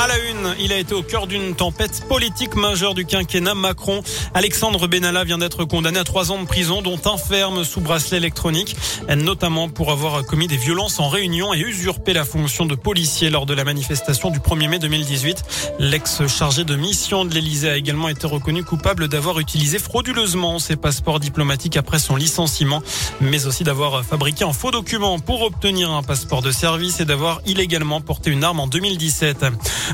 À la une, il a été au cœur d'une tempête politique majeure du quinquennat Macron. Alexandre Benalla vient d'être condamné à trois ans de prison, dont un ferme sous bracelet électronique, notamment pour avoir commis des violences en réunion et usurpé la fonction de policier lors de la manifestation du 1er mai 2018. L'ex-chargé de mission de l'Elysée a également été reconnu coupable d'avoir utilisé frauduleusement ses passeports diplomatiques après son licenciement, mais aussi d'avoir fabriqué un faux document pour obtenir un passeport de service et d'avoir illégalement porté une arme en 2017.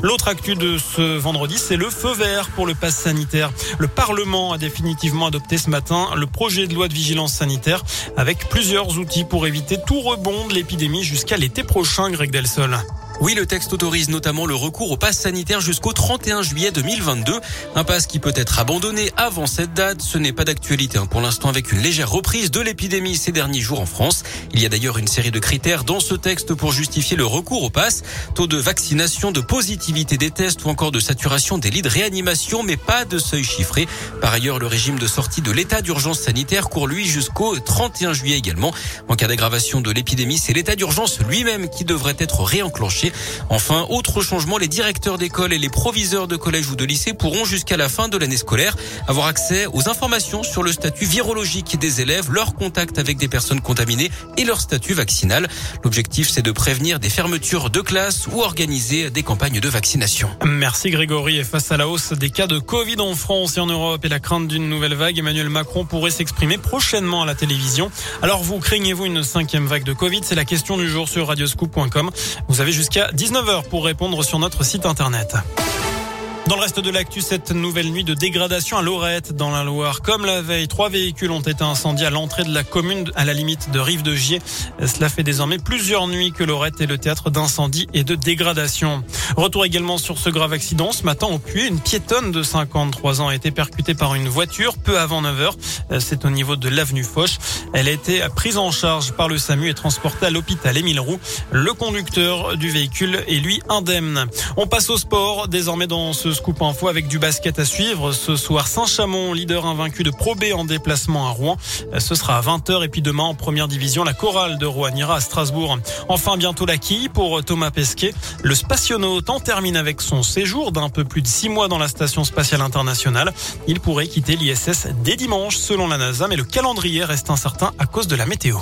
L'autre actu de ce vendredi, c'est le feu vert pour le pass sanitaire. Le Parlement a définitivement adopté ce matin le projet de loi de vigilance sanitaire avec plusieurs outils pour éviter tout rebond de l'épidémie jusqu'à l'été prochain, Greg Delsol. Oui, le texte autorise notamment le recours au pass sanitaire jusqu'au 31 juillet 2022. Un pass qui peut être abandonné avant cette date. Ce n'est pas d'actualité hein, pour l'instant avec une légère reprise de l'épidémie ces derniers jours en France. Il y a d'ailleurs une série de critères dans ce texte pour justifier le recours au pass. Taux de vaccination, de positivité des tests ou encore de saturation des lits de réanimation, mais pas de seuil chiffré. Par ailleurs, le régime de sortie de l'état d'urgence sanitaire court lui jusqu'au 31 juillet également. En cas d'aggravation de l'épidémie, c'est l'état d'urgence lui-même qui devrait être réenclenché. Enfin, autre changement, les directeurs d'école et les proviseurs de collège ou de lycée pourront jusqu'à la fin de l'année scolaire avoir accès aux informations sur le statut virologique des élèves, leur contact avec des personnes contaminées et leur statut vaccinal. L'objectif, c'est de prévenir des fermetures de classes ou organiser des campagnes de vaccination. Merci Grégory. Et face à la hausse des cas de Covid en France et en Europe et la crainte d'une nouvelle vague, Emmanuel Macron pourrait s'exprimer prochainement à la télévision. Alors vous craignez-vous une cinquième vague de Covid? C'est la question du jour sur radioscoop.com. Vous avez jusqu'à 19h pour répondre sur notre site internet. Dans le reste de l'actu, cette nouvelle nuit de dégradation à Lorette, dans la Loire. Comme la veille, trois véhicules ont été incendiés à l'entrée de la commune, à la limite de Rive de Gier. Cela fait désormais plusieurs nuits que Lorette est le théâtre d'incendies et de dégradation. Retour également sur ce grave accident. Ce matin, au Puy, une piétonne de 53 ans a été percutée par une voiture peu avant 9 heures. C'est au niveau de l'avenue Foch. Elle a été prise en charge par le SAMU et transportée à l'hôpital Émile Roux. Le conducteur du véhicule est lui indemne. On passe au sport. Désormais dans ce scoop info avec du basket à suivre. Ce soir, Saint-Chamond, leader invaincu de Pro B en déplacement à Rouen. Ce sera à 20h et puis demain en première division, la chorale de Rouen ira à Strasbourg. Enfin, bientôt la quille pour Thomas Pesquet. Le spationaute en termine avec son séjour d'un peu plus de six mois dans la station spatiale internationale. Il pourrait quitter l'ISS dès dimanche selon la NASA, mais le calendrier reste incertain à cause de la météo.